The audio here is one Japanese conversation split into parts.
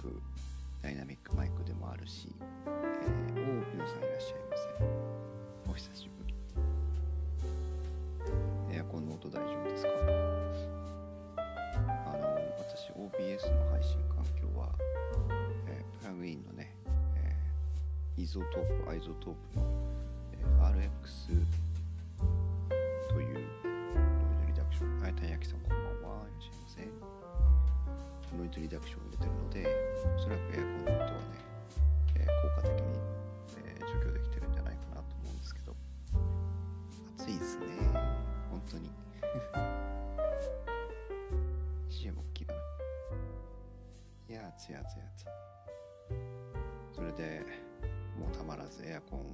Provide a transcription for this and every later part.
くダイナミックマイクでもあるし、えー、お皆さんいらっしゃいませお久しぶり。エアコンの音大丈夫ですか？あの私 OBS の配信環境は、えー、プラグインのね、えー、 iZotope iZotope の、えー、RX というノイズリダクションあたいやきさんこんばんは。いらっしゃいませ。ノイズリダクションを入れてるのでおそらくエアコンの音はね、えー、効果的に、えー、除去できてるんじゃないかなと思うんですけど。暑いですね。本当に。CM 大きいかな。いや暑い暑い暑い。それでもうたまらずエアコン。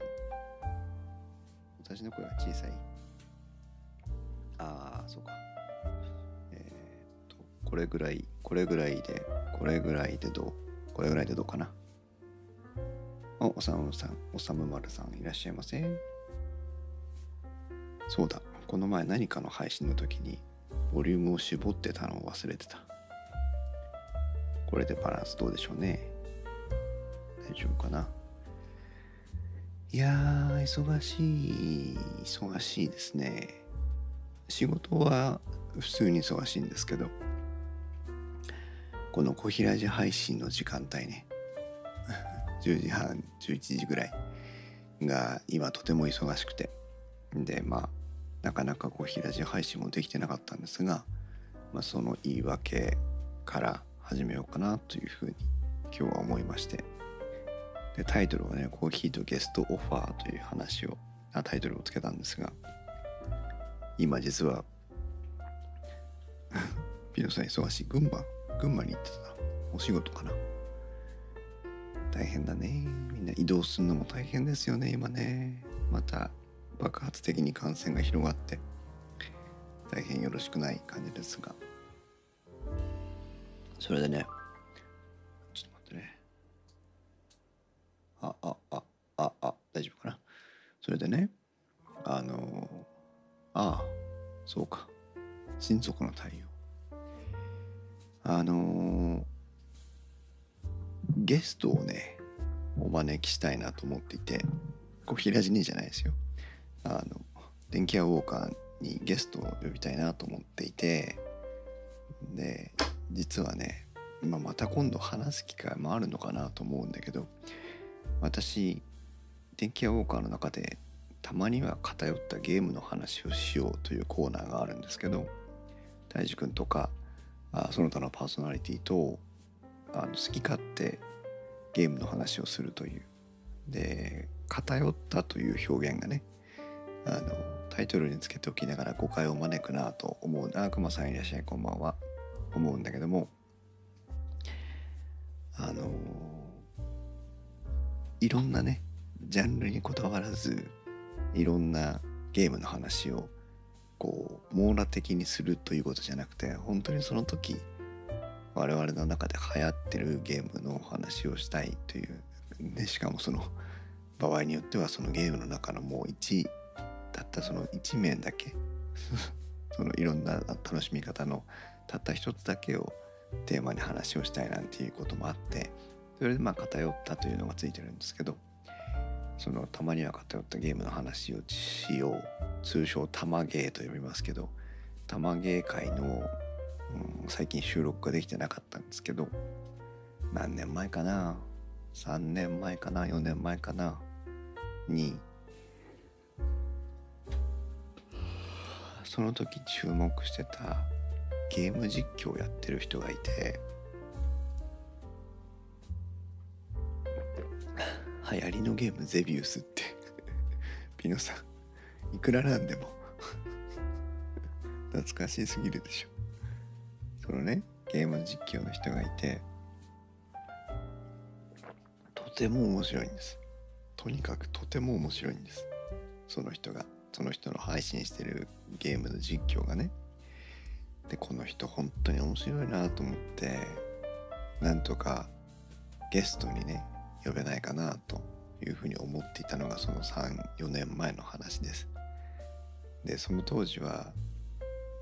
私の声が小さい。ああそうか、これぐらいこれぐらいでこれぐらいでどうこれぐらいでどうかなお、おさむさん、おさむまるさんいらっしゃいませそうだ、この前何かの配信の時にボリュームを絞ってたのを忘れてた。これでバランスどうでしょうね。大丈夫かないやー、忙しい、忙しいですね。仕事は普通に忙しいんですけど、この小平寺配信の時間帯ね。10時半11時ぐらいが今とても忙しくて。でまあなかなか小平寺配信もできてなかったんですが、まあ、その言い訳から始めようかなというふうに今日は思いまして。でタイトルはね「コーヒーとゲストオファー」という話をあタイトルをつけたんですが今実は ピノさん忙しい。群馬群馬に行ってた。お仕事かな。大変だね。みんな移動するのも大変ですよね今ね。また爆発的に感染が広がって。大変よろしくない感じですが。それでね。ちょっと待ってね。あああああ大丈夫かな。それでね。あのああそうか。親族の対応。あのー、ゲストをねお招きしたいなと思っていてこう平地にじゃないですよ。あの電気屋ウォーカーにゲストを呼びたいなと思っていてで実はね、まあ、また今度話す機会もあるのかなと思うんだけど私電気屋ウォーカーの中でたまには偏ったゲームの話をしようというコーナーがあるんですけど大樹くんとかあその他のパーソナリティとあの好き勝手ゲームの話をするという。で偏ったという表現がねあのタイトルにつけておきながら誤解を招くなと思う。な熊さんいらっしゃいこんばんは。思うんだけどもあのいろんなねジャンルにこだわらずいろんなゲームの話をこう網羅的にするということじゃなくて本当にその時我々の中で流行ってるゲームのお話をしたいという。でしかもその場合によってはそのゲームの中のもう1たったその1面だけ。そのいろんな楽しみ方のたった一つだけをテーマに話をしたいなんていうこともあってそれでまあ偏ったというのがついてるんですけどそのたまには偏ったゲームの話をしよう。通称玉ゲーと呼びますけど玉ゲー界の、うん、最近収録ができてなかったんですけど何年前かな？3年前かな？4年前かな？にその時注目してたゲーム実況をやってる人がいて流行りのゲームゼビウスって。ピノさん。いくらなんでも。懐かしすぎるでしょ。そのねゲーム実況の人がいて。とても面白いんです。とにかくとても面白いんです。その人が。その人の配信してるゲームの実況がね。でこの人本当に面白いなと思って。なんとかゲストにね呼べないかなというふうに思っていたのがその34年前の話です。でその当時は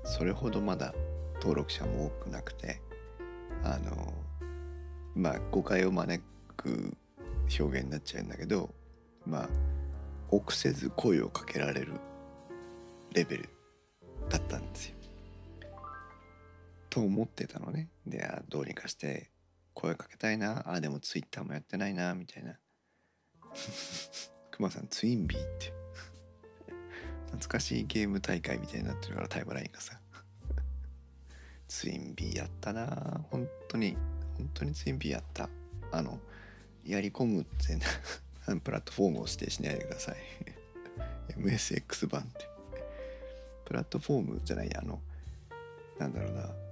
それほどまだ登録者も多くなくてあのまあ誤解を招く表現になっちゃうんだけどまあ臆せず声をかけられるレベルだったんですよ。と思ってたのね。でどうにかして声かけたいな。あでもツイッターもやってないなみたいな。くまさんツインビーって。懐かしいゲーム大会みたいになってるからタイムラインがさ。ツインビーやったな。本当に本当にツインビーやった。あのやり込むってプラットフォームを指定しないでください。MSX 版って。プラットフォームじゃないあのなんだろうな。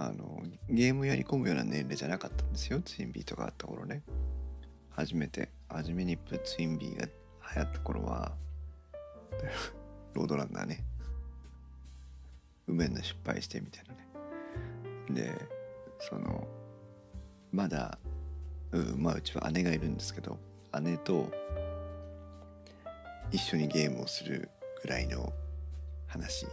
あのゲームやり込むような年齢じゃなかったんですよ。ツインビーとかあった頃ね。初めて。初めにプツインビーが流行った頃は ロードランナーね。梅の失敗してみたいなね。でそのまだうんまあうちは姉がいるんですけど姉と一緒にゲームをするぐらいの話。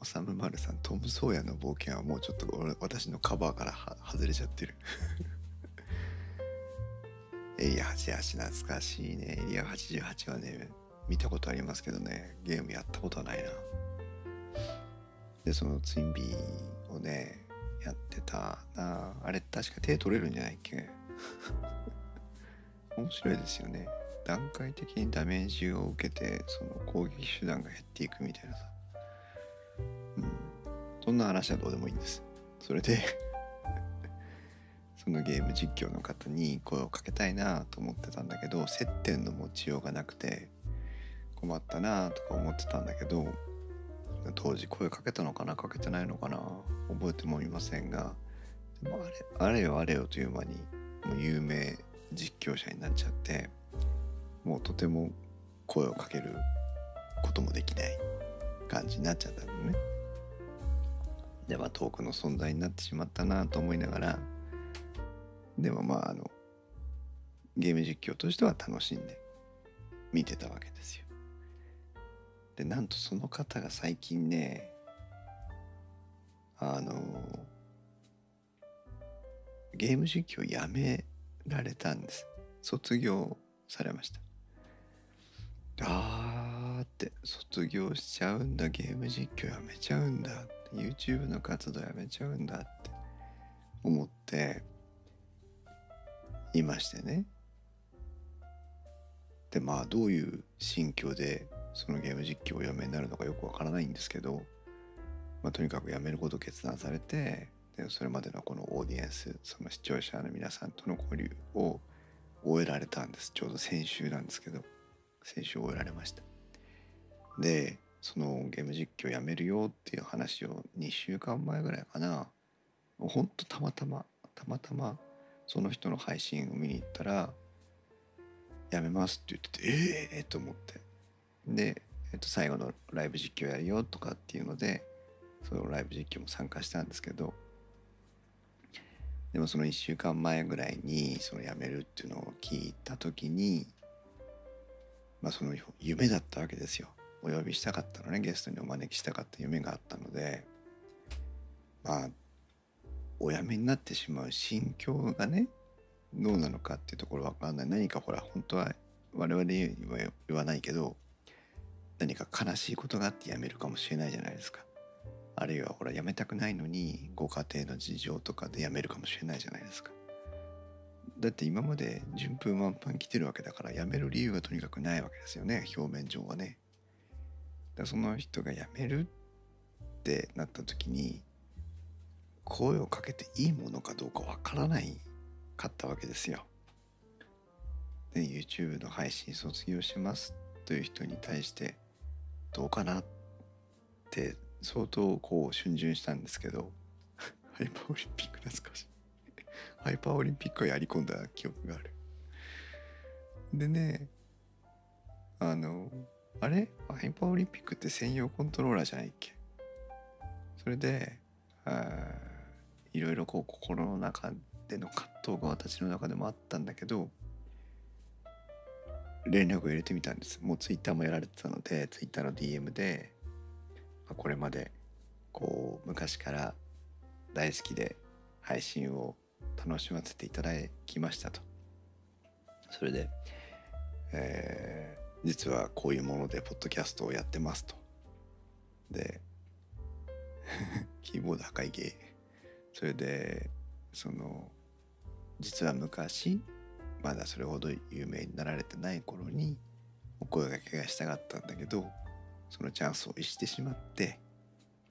おさむまるさんトム・ソーヤの冒険はもうちょっと私のカバーから外れちゃってる。エリア88懐かしいね。エリア88はね見たことありますけどね。ゲームやったことはないな。でそのツインビーをねやってたな。あれ確か手取れるんじゃないっけ？面白いですよね。段階的にダメージを受けてその攻撃手段が減っていくみたいなさ。うん。そんな話はどうでもいいんです。それで そのゲーム実況の方に声をかけたいなと思ってたんだけど接点の持ちようがなくて困ったなとか思ってたんだけど当時声かけたのかなかけてないのかな覚えてもいませんがでもあれあれよあれよという間にもう有名実況者になっちゃってもうとても声をかけることもできない。感じになっちゃったのね。では遠くの存在になってしまったなと思いながらでもまああのゲーム実況としては楽しんで見てたわけですよ。でなんとその方が最近ねあのゲーム実況をやめられたんです卒業されましたあーって卒業しちゃうんだゲーム実況やめちゃうんだ YouTube の活動やめちゃうんだって思っていましてね。でまあどういう心境でそのゲーム実況をやめになるのかよくわからないんですけど、まあ、とにかくやめることを決断されてでそれまでのこのオーディエンスその視聴者の皆さんとの交流を終えられたんです。ちょうど先週なんですけど先週終えられました。でそのゲーム実況やめるよっていう話を2週間前ぐらいかな。ほんとたまたまたまたまその人の配信を見に行ったら「やめます」って言っててええー、と思って。で、えっと、最後のライブ実況やるよとかっていうのでそのライブ実況も参加したんですけどでもその1週間前ぐらいにその辞めるっていうのを聞いた時にまあその夢だったわけですよ。お呼びしたかったのねゲストにお招きしたかった夢があったのでまあお辞めになってしまう心境がねどうなのかっていうところわかんない。何かほら本当は我々には言わないけど何か悲しいことがあって辞めるかもしれないじゃないですか。あるいはほら辞めたくないのにご家庭の事情とかで辞めるかもしれないじゃないですか。だって今まで順風満帆来てるわけだから辞める理由がとにかくないわけですよね。表面上はね。だその人が辞めるってなった時に声をかけていいものかどうかわからないかったわけですよ。で YouTube の配信卒業しますという人に対してどうかなって相当こう逡巡したんですけど ハイパーオリンピック懐かしい ハイパーオリンピックをやり込んだ記憶があるでねあのあれ？ハイパーオリンピックって専用コントローラーじゃないっけ？それでいろいろこう心の中での葛藤が私の中でもあったんだけど連絡を入れてみたんです。もうツイッターもやられてたのでツイッターの DM であこれまでこう昔から大好きで配信を楽しませていただきましたと。それで、えー、実はこういうものでポッドキャストをやってますとで キーボード破壊芸それでその実は昔まだそれほど有名になられてない頃にお声掛けがしたかったんだけどそのチャンスを逸してしまって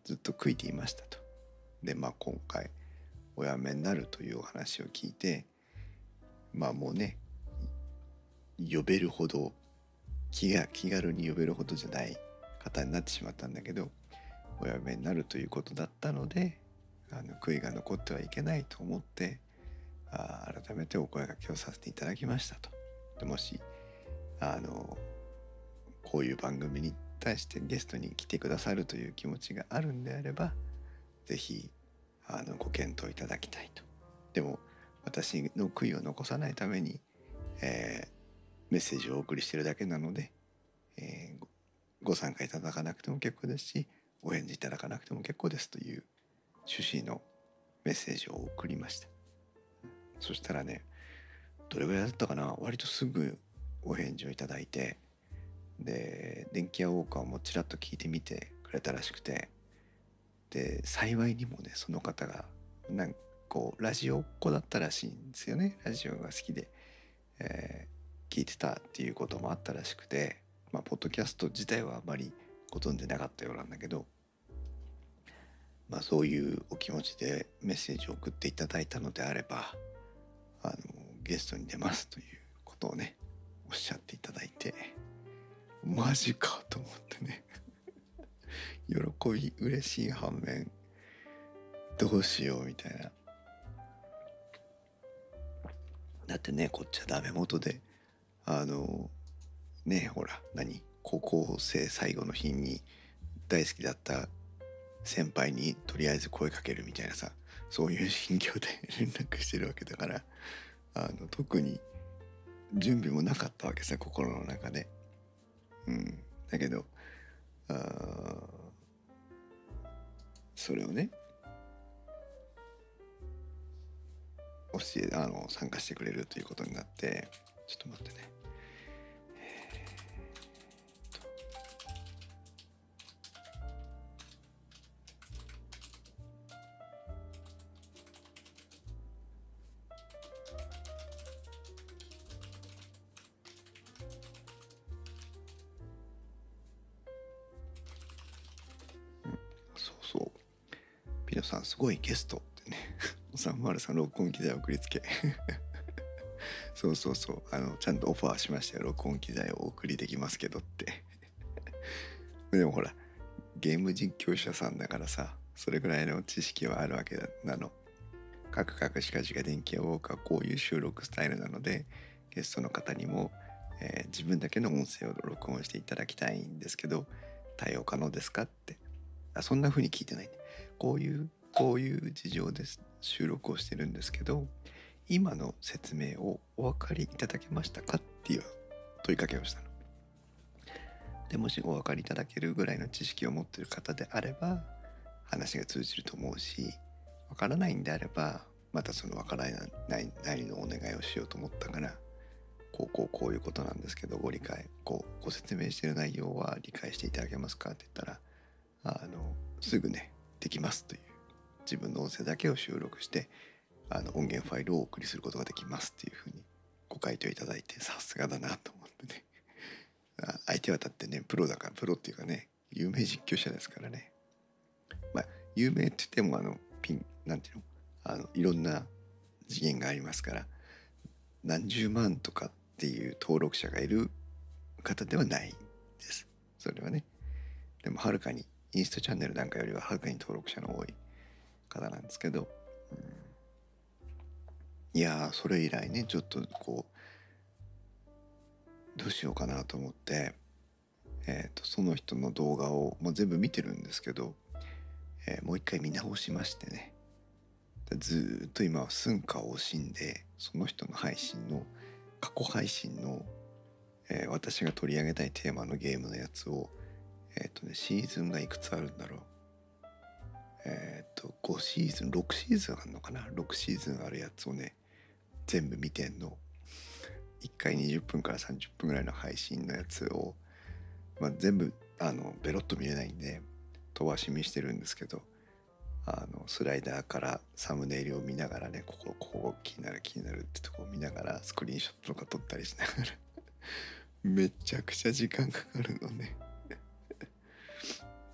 ずっと悔いていましたと。でまあ今回お辞めになるというお話を聞いてまあもうね呼べるほど気が気軽に呼べるほどじゃない方になってしまったんだけどお辞めになるということだったのであの悔いが残ってはいけないと思ってあ改めてお声がけをさせていただきましたと。でもしあのこういう番組に対してゲストに来てくださるという気持ちがあるんであれば是非あのご検討いただきたいと。でも私の悔いを残さないために、えー、メッセージをお送りしてるだけなので、えー、ご参加いただかなくても結構ですしお返事いただかなくても結構ですという趣旨のメッセージを送りました。そしたらねどれぐらいだったかな？割とすぐお返事をいただいてで電気屋ウォーカーもちらっと聞いてみてくれたらしくてで幸いにもねその方がなんかこうラジオっ子だったらしいんですよね。ラジオが好きで、えー、聞いてたっていうこともあったらしくてまあポッドキャスト自体はあまりご存じなかったようなんだけどまあそういうお気持ちでメッセージを送っていただいたのであればあのゲストに出ますということをねおっしゃっていただいてマジかと思ってね。喜び嬉しい反面どうしようみたいな。だってねこっちはダメ元であのねほら何？高校生最後の日に大好きだった先輩にとりあえず声かけるみたいなさそういう心境で連絡してるわけだからあの特に準備もなかったわけさ心の中で。うん、だけどあそれをね教えあの参加してくれるということになってちょっと待ってね。すごいゲストってね。303録音機材送りつけ。そうそうそう。あのちゃんとオファーしましたよ録音機材をお送りできますけどって。でもほらゲーム実況者さんだからさそれぐらいの知識はあるわけなの。カクカクしかしか電気屋ウォーカーこういう収録スタイルなのでゲストの方にも、えー、自分だけの音声を録音していただきたいんですけど対応可能ですかって。あそんな風に聞いてない、ねこういうこういう事情で収録をしてるんですけど今の説明をお分かりいただけましたかっていう問いかけをしたの。でもしお分かりいただけるぐらいの知識を持ってる方であれば話が通じると思うし分からないんであればまたその分からないなりのお願いをしようと思ったからこうこうこういうことなんですけどご理解こうご説明してる内容は理解していただけますかって言ったらあのすぐねできますという自分の音声だけを収録してあの音源ファイルをお送りすることができますっていうふうにご回答いただいてさすがだなと思ってね。相手はだってねプロだからプロっていうかね有名実況者ですからね。まあ有名って言ってもあのピンなんていうの？あのいろんな次元がありますから何十万とかっていう登録者がいる方ではないです。それはね。でもはるかにインスタチャンネルなんかよりははるかに登録者の多い方なんですけど、うん、いやそれ以来ねちょっとこうどうしようかなと思って、えーと、その人の動画をもう全部見てるんですけど、えー、もう一回見直しましてね。ずっと今は寸暇を惜しんでその人の配信の過去配信の、えー、私が取り上げたいテーマのゲームのやつをえっ、ー、とねシーズンがいくつあるんだろう。えっ、と5シーズン6シーズンあるのかな？6シーズンあるやつをね全部見てんの。1回20分から30分ぐらいの配信のやつを、まあ、全部あのベロッと見れないんで飛ばし見してるんですけどあのスライダーからサムネイルを見ながらねここここ気になる気になるってとこを見ながらスクリーンショットとか撮ったりしながら。めちゃくちゃ時間かかるのね。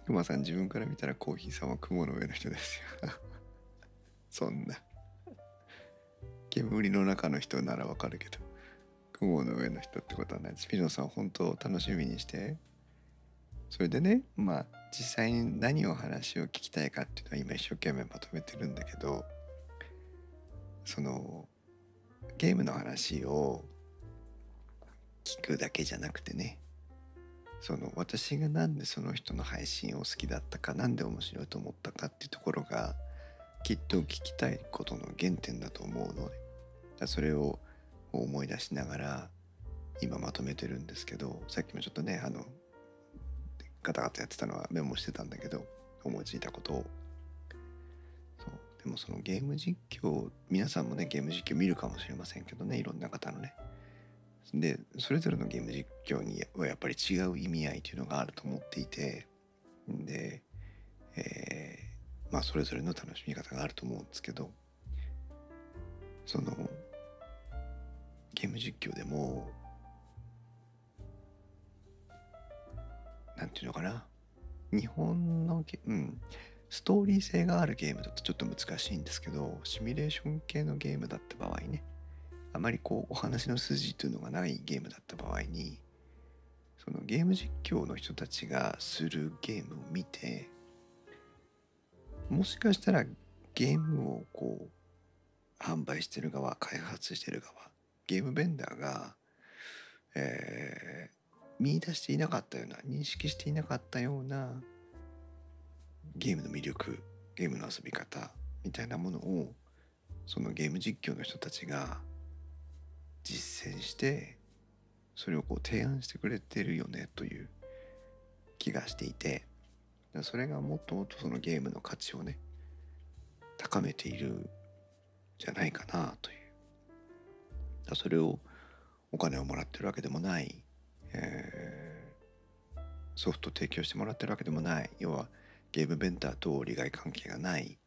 くまさん自分から見たらコーヒーさんは雲の上の人ですよ。そんな。煙の中の人ならわかるけど。雲の上の人ってことはないです。ピノさん本当楽しみにして。それでねまあ実際に何を話を聞きたいかっていうのは今一生懸命まとめてるんだけどそのゲームの話を聞くだけじゃなくてねその私が何でその人の配信を好きだったか何で面白いと思ったかっていうところがきっと聞きたいことの原点だと思うのでそれを思い出しながら今まとめてるんですけどさっきもちょっとねあのガタガタやってたのはメモしてたんだけど思いついたことを。そう。でもそのゲーム実況皆さんもねゲーム実況見るかもしれませんけどねいろんな方のね。でそれぞれのゲーム実況にはやっぱり違う意味合いというのがあると思っていてで、えー、まあそれぞれの楽しみ方があると思うんですけどそのゲーム実況でもなんていうのかな日本のゲうんストーリー性があるゲームだとちょっと難しいんですけどシミュレーション系のゲームだった場合ねあまりこうお話の筋というのがないゲームだった場合にそのゲーム実況の人たちがするゲームを見てもしかしたらゲームをこう販売してる側開発してる側ゲームベンダーが、え見出していなかったような認識していなかったようなゲームの魅力ゲームの遊び方みたいなものをそのゲーム実況の人たちが実践してそれをこう提案してくれてるよねという気がしていてそれがもっともっとそのゲームの価値をね高めているじゃないかなという。それをお金をもらってるわけでもないえー、ソフト提供してもらってるわけでもない要はゲームベンダーと利害関係がない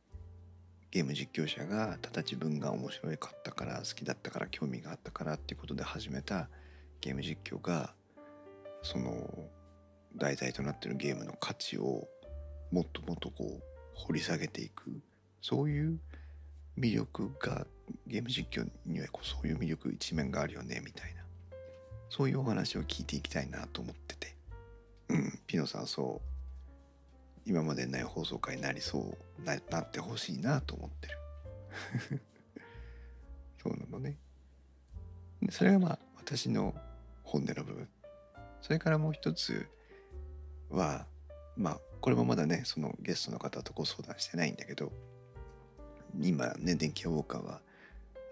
ゲーム実況者がただ自分が面白かったから好きだったから興味があったからっていうことで始めたゲーム実況がその題材となってるゲームの価値をもっともっとこう掘り下げていくそういう魅力がゲーム実況にはそういう魅力一面があるよねみたいな。そういうお話を聞いていきたいなと思ってて。うんピノさんそう。今までない放送回になりそうななってほしいなと思ってる。そうなのね。それがまあ私の本音の部分。それからもう一つはまあこれもまだねそのゲストの方とご相談してないんだけど今ね電気屋ウォーカーは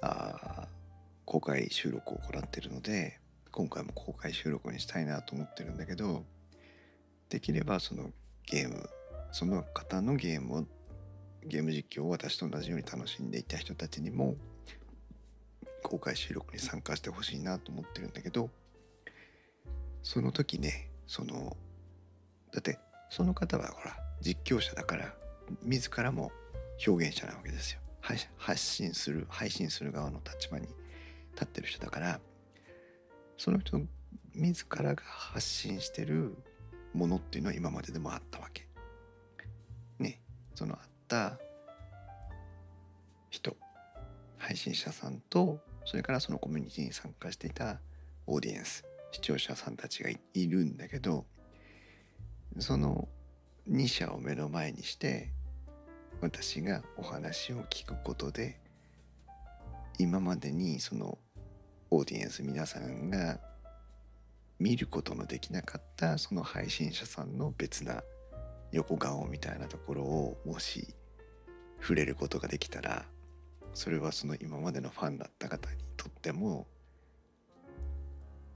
あ公開収録を行ってるので今回も公開収録にしたいなと思ってるんだけどできればそのゲームその方のゲームをゲーム実況を私と同じように楽しんでいた人たちにも公開収録に参加してほしいなと思ってるんだけどその時ねそのだってその方はほら実況者だから自らも表現者なわけですよ発信する配信する側の立場に立ってる人だからその人自らが発信してるものっていうのは今まででもあったわけ。そのあった人配信者さんとそれからそのコミュニティに参加していたオーディエンス視聴者さんたちがいるんだけどその2社を目の前にして私がお話を聞くことで今までにそのオーディエンス皆さんが見ることのできなかったその配信者さんの別な横顔みたいなところをもし触れることができたらそれはその今までのファンだった方にとっても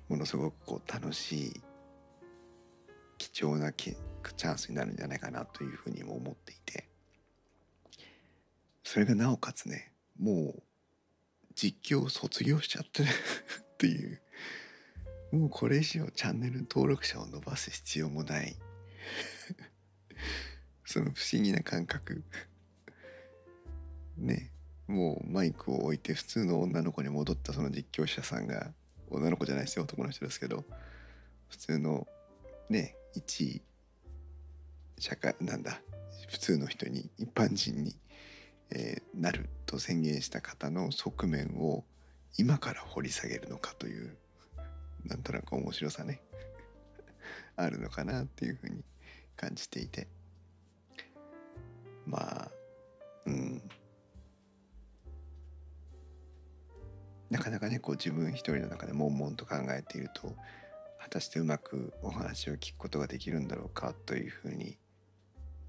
ものすごくこう楽しい貴重なチャンスになるんじゃないかなというふうにも思っていて。それがなおかつねもう実況を卒業しちゃってるっていう。もうこれ以上チャンネル登録者を伸ばす必要もない。その不思議な感覚。ね。もうマイクを置いて普通の女の子に戻ったその実況者さんが女の子じゃないですよ男の人ですけど。普通のね一社会なんだ。普通の人に一般人に、えー、なると宣言した方の側面を今から掘り下げるのかというなんとなく面白さね。あるのかなっていうふうに感じていて。まあうん。なかなかねこう自分一人の中で悶々と考えていると果たしてうまくお話を聞くことができるんだろうかというふうに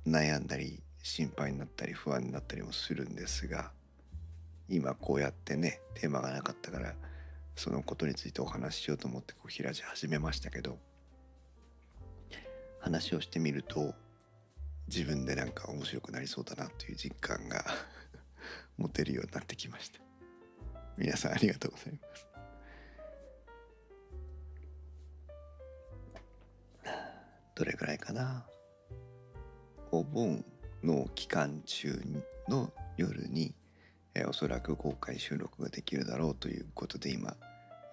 悩んだり心配になったり不安になったりもするんですが今こうやってねテーマがなかったからそのことについてお話ししようと思ってこう開き始めましたけど話をしてみると自分でなんか面白くなりそうだなという実感が 持てるようになってきました。皆さんありがとうございます。どれぐらいかな？お盆の期間中の夜に、えー、おそらく公開収録ができるだろうということで今、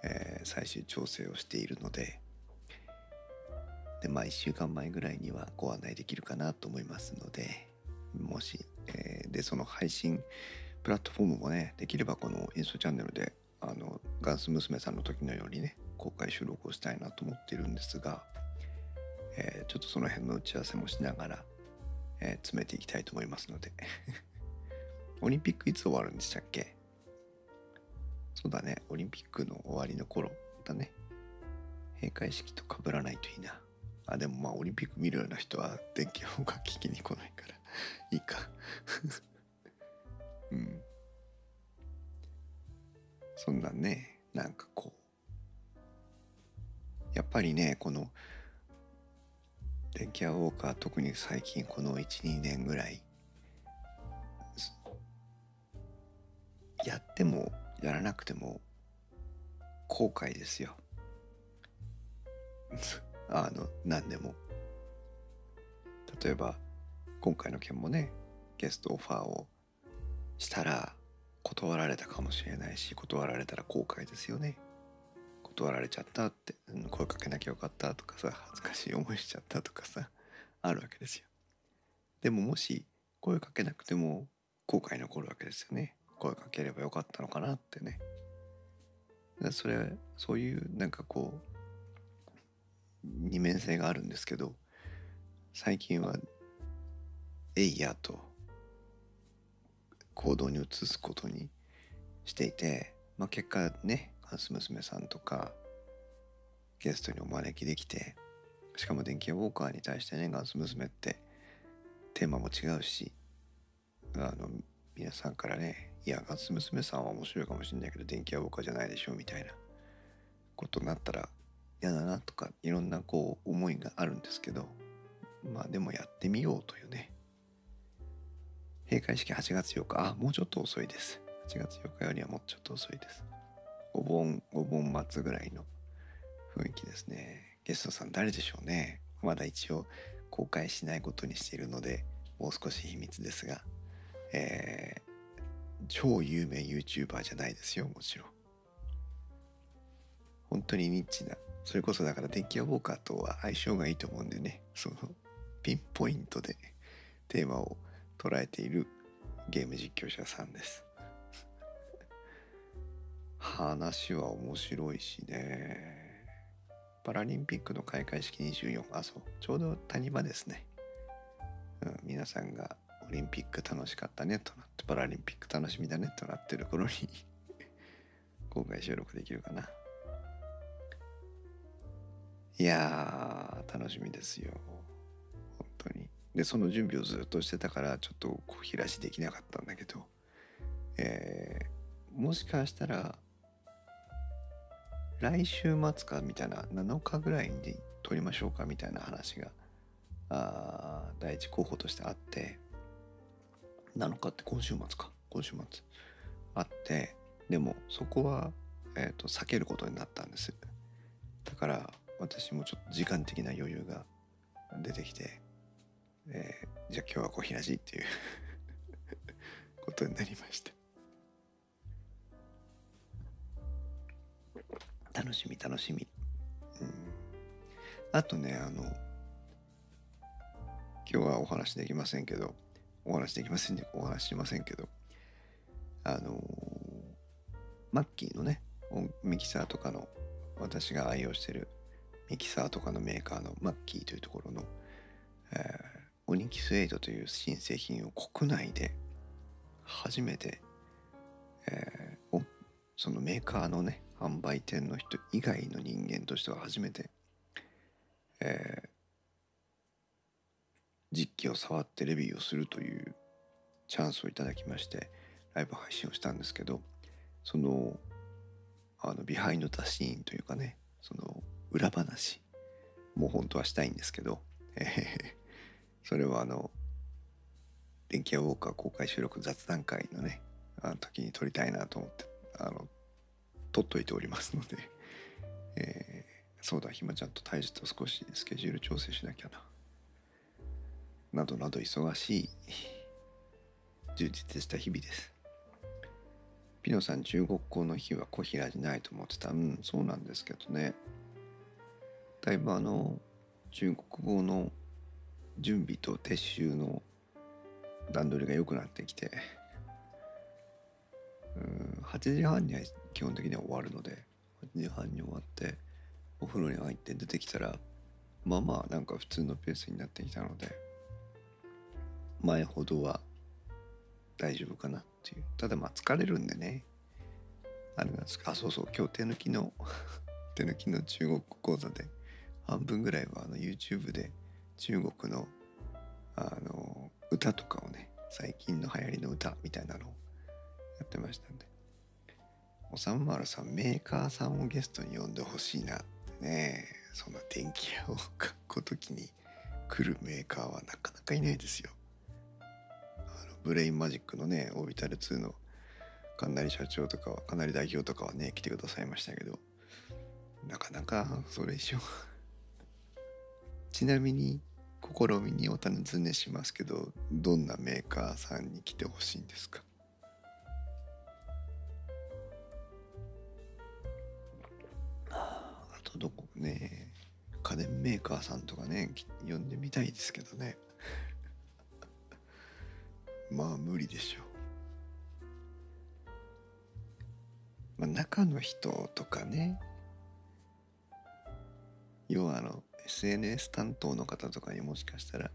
えー、最終調整をしているのででまあ1週間前ぐらいにはご案内できるかなと思いますのでもし、えー、でその配信プラットフォームもねできればこのインストチャンネルであのガンス娘さんの時のようにね公開収録をしたいなと思ってるんですが、えー、ちょっとその辺の打ち合わせもしながら、えー、詰めていきたいと思いますので。オリンピックいつ終わるんでしたっけ？そうだねオリンピックの終わりの頃だね。閉会式とかぶらないといいな。あでもまあオリンピック見るような人は電気予報が聞きに来ないから いいか。うん。そんなんねなんかこうやっぱりねこの電気屋ウォーカー特に最近この12年ぐらいやってもやらなくても後悔ですよ。あの何でも。例えば今回の件もねゲストオファーをしたら断られたかもしれないし断られたら後悔ですよね。断られちゃったって声かけなきゃよかったとかさ恥ずかしい思いしちゃったとかさあるわけですよ。でももし声かけなくても後悔残るわけですよね。声かければよかったのかなってね。それそういうなんかこう二面性があるんですけど最近は「えいや」と行動に移すことにしていて、まあ、結果ねガンス娘さんとかゲストにお招きできてしかも電気屋ウォーカーに対してねガンス娘ってテーマも違うしあの皆さんからねいやガンス娘さんは面白いかもしれないけど電気ウォーカーじゃないでしょみたいなことになったら嫌だなとかいろんなこう思いがあるんですけどまあでもやってみようというね。閉会式8月8日。あもうちょっと遅いです。8月8日よりはもうちょっと遅いです。お盆お盆末ぐらいの雰囲気ですね。ゲストさん誰でしょうね。まだ一応公開しないことにしているのでもう少し秘密ですが。えー、超有名 YouTuber じゃないですよもちろん。本当にニッチなそれこそだから電気屋ウォーカーとは相性がいいと思うんでね。そのピンポイントでテーマを捉えているゲーム実況者さんです。話は面白いしね。パラリンピックの開会式24あそう。ちょうど谷間ですね、うん、皆さんがオリンピック楽しかったねとなってパラリンピック楽しみだねとなってる頃に 公開収録できるかな。いやー楽しみですよ。本当に。でその準備をずっとしてたからちょっと小開しできなかったんだけど。えー、もしかしたら来週末かみたいな7日ぐらいに撮りましょうかみたいな話があ第一候補としてあって。7日って今週末か。今週末。あって。でもそこは、えーと、避けることになったんです。だから私もちょっと時間的な余裕が出てきて、えー、じゃあ今日は小平寺っていう ことになりました。楽しみ楽しみ。うん。あとねあの今日はお話できませんけどお話できませんお話しませんけどあのマッキーのねミキサーとかの私が愛用してるミキサーとかのメーカーのマッキーというところの、えー、オニキスエイトという新製品を国内で初めて、えー、そのメーカーのね販売店の人以外の人間としては初めて、えー、実機を触ってレビューをするというチャンスをいただきましてライブ配信をしたんですけどそのあのビハインド・ザ・シーンというかねその裏話。もう本当はしたいんですけど、えー、それはあの電気屋ウォーカー公開収録雑談会のねあの時に撮りたいなと思ってあの撮っといておりますので、えー、そうだひまちゃんと大樹と少しスケジュール調整しなきゃな。などなど忙しい充実した日々です。ピノさん中国語の日は小平じゃないと思ってた。うんそうなんですけどね。だいぶあの中国語の準備と撤収の段取りが良くなってきてうん8時半には基本的には終わるので8時半に終わってお風呂に入って出てきたらまあまあなんか普通のペースになってきたので前ほどは大丈夫かなっていう。ただまあ疲れるんでね。あれなんですかあそうそう今日手抜きの 手抜きの中国講座で半分ぐらいはあの YouTube で中国のあの歌とかをね最近の流行りの歌みたいなのをやってましたんで。おさんまるさんメーカーさんをゲストに呼んでほしいなってね。そんな電気屋を買う時に来るメーカーはなかなかいないですよ。あのブレインマジックのねオービタル2のかなり社長とかはかなり代表とかはね来てくださいましたけど。なかなかそれ以上ちなみに試みにお尋ねしますけどどんなメーカーさんに来てほしいんですか？あとどこ？ね家電メーカーさんとかね呼んでみたいですけどね。まあ無理でしょう、まあ、中の人とかね。要はあの SNS 担当の方とかにもしかしたら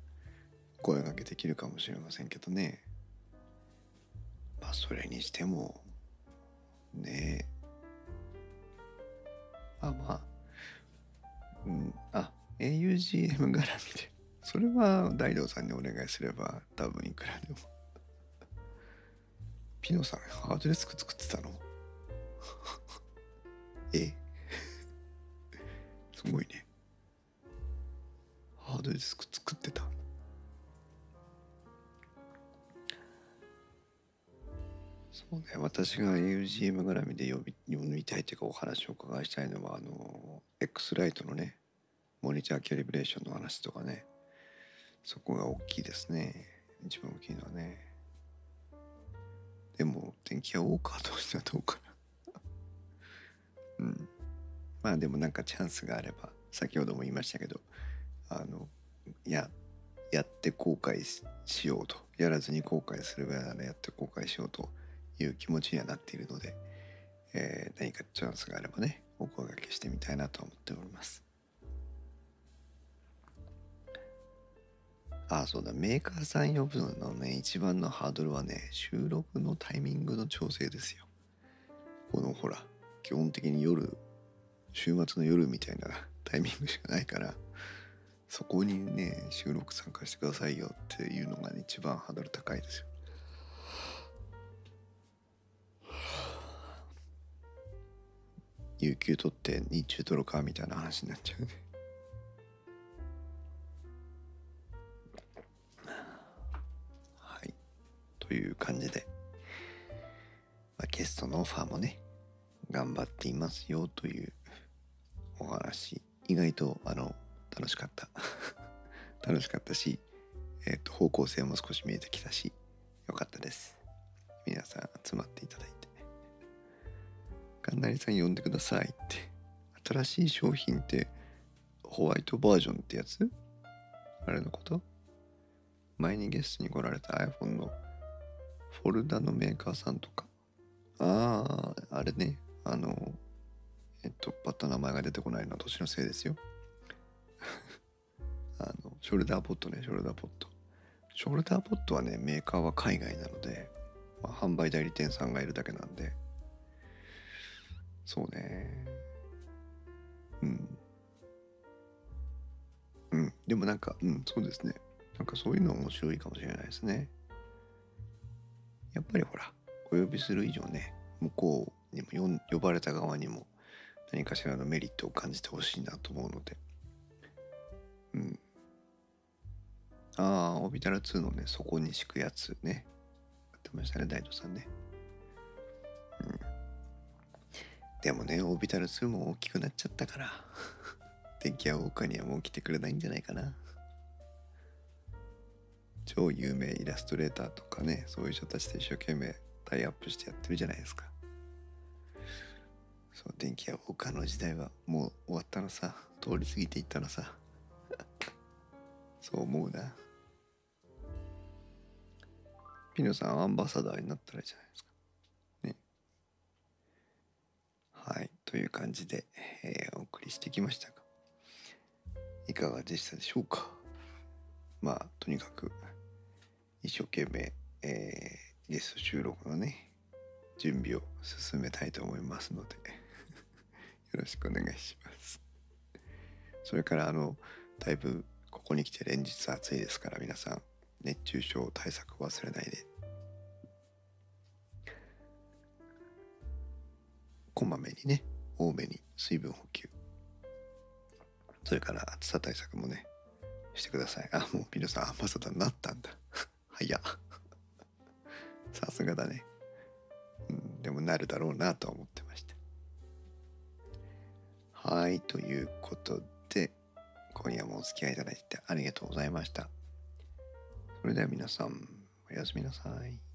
声がけできるかもしれませんけどね。まあそれにしてもね。えあまあうんあ augm 絡みで。それは大道さんにお願いすれば多分いくらでも。ピノさんハードディスク作ってたの？え？すごいね。ードディスク作ってた。そうね私が UGM 絡みで呼び読みたいというかお話をお伺いしたいのはあの X ライトのねモニターキャリブレーションの話とかね。そこが大きいですね。一番大きいのはね。でも電気屋ウォーカーとしてはどうかな。うん。まあでもなんかチャンスがあれば先ほども言いましたけど。あのややって後悔しようと。やらずに後悔するぐらいならやって後悔しようという気持ちにはなっているので、えー、何かチャンスがあればねお声がけしてみたいなと思っております。ああそうだ。メーカーさん呼ぶのね一番のハードルはね収録のタイミングの調整ですよ。このほら基本的に夜週末の夜みたいなタイミングしかないからそこにね収録参加してくださいよっていうのが、ね、一番ハードル高いですよ。有給取って日中取るかみたいな話になっちゃうね。はい。という感じで、まあ、ゲストのオファーもね頑張っていますよというお話意外とあの楽しかった。楽しかったし、えーと、方向性も少し見えてきたしよかったです。皆さん集まっていただいて。かんなりさん呼んでくださいって。新しい商品ってホワイトバージョンってやつ？あれのこと？前にゲストに来られた iPhone のフォルダのメーカーさんとか？あああれね。あのえっとパッと名前が出てこないのは年のせいですよ。あのショルダーポットねショルダーポット。ショルダーポットはねメーカーは海外なので、まあ、販売代理店さんがいるだけなんで。そうね。うん。うん。でもなんかうんそうですね。なんかそういうの面白いかもしれないですね。やっぱりほらお呼びする以上ね向こうにも呼ばれた側にも何かしらのメリットを感じてほしいなと思うので。うん。ああオビタル2のねそこに敷くやつね。やってましたね大斗さんね。うん。でもねオビタル2も大きくなっちゃったから。電気屋ウォーカーにはもう来てくれないんじゃないかな。超有名イラストレーターとかねそういう人たちと一生懸命タイアップしてやってるじゃないですか。そう電気屋ウォーカーの時代はもう終わったのさ。通り過ぎていったのさ。そう思うなピノさんアンバサダーになったらいいじゃないですか。ね。はい。という感じで、えー、お送りしてきましたが。いかがでしたでしょうか。まあとにかく一生懸命、えー、ゲスト収録のね準備を進めたいと思いますので よろしくお願いします。それからあのだいぶここに来て連日暑いですから皆さん熱中症対策忘れないで。こまめにね多めに水分補給。それから暑さ対策もねしてください。あもう皆さんアンバサダーになったんだ。早っ。さすがだね、うん、でもなるだろうなと思ってましたはいということで今夜もお付き合いいただいてありがとうございました。それでは皆さんおやすみなさい。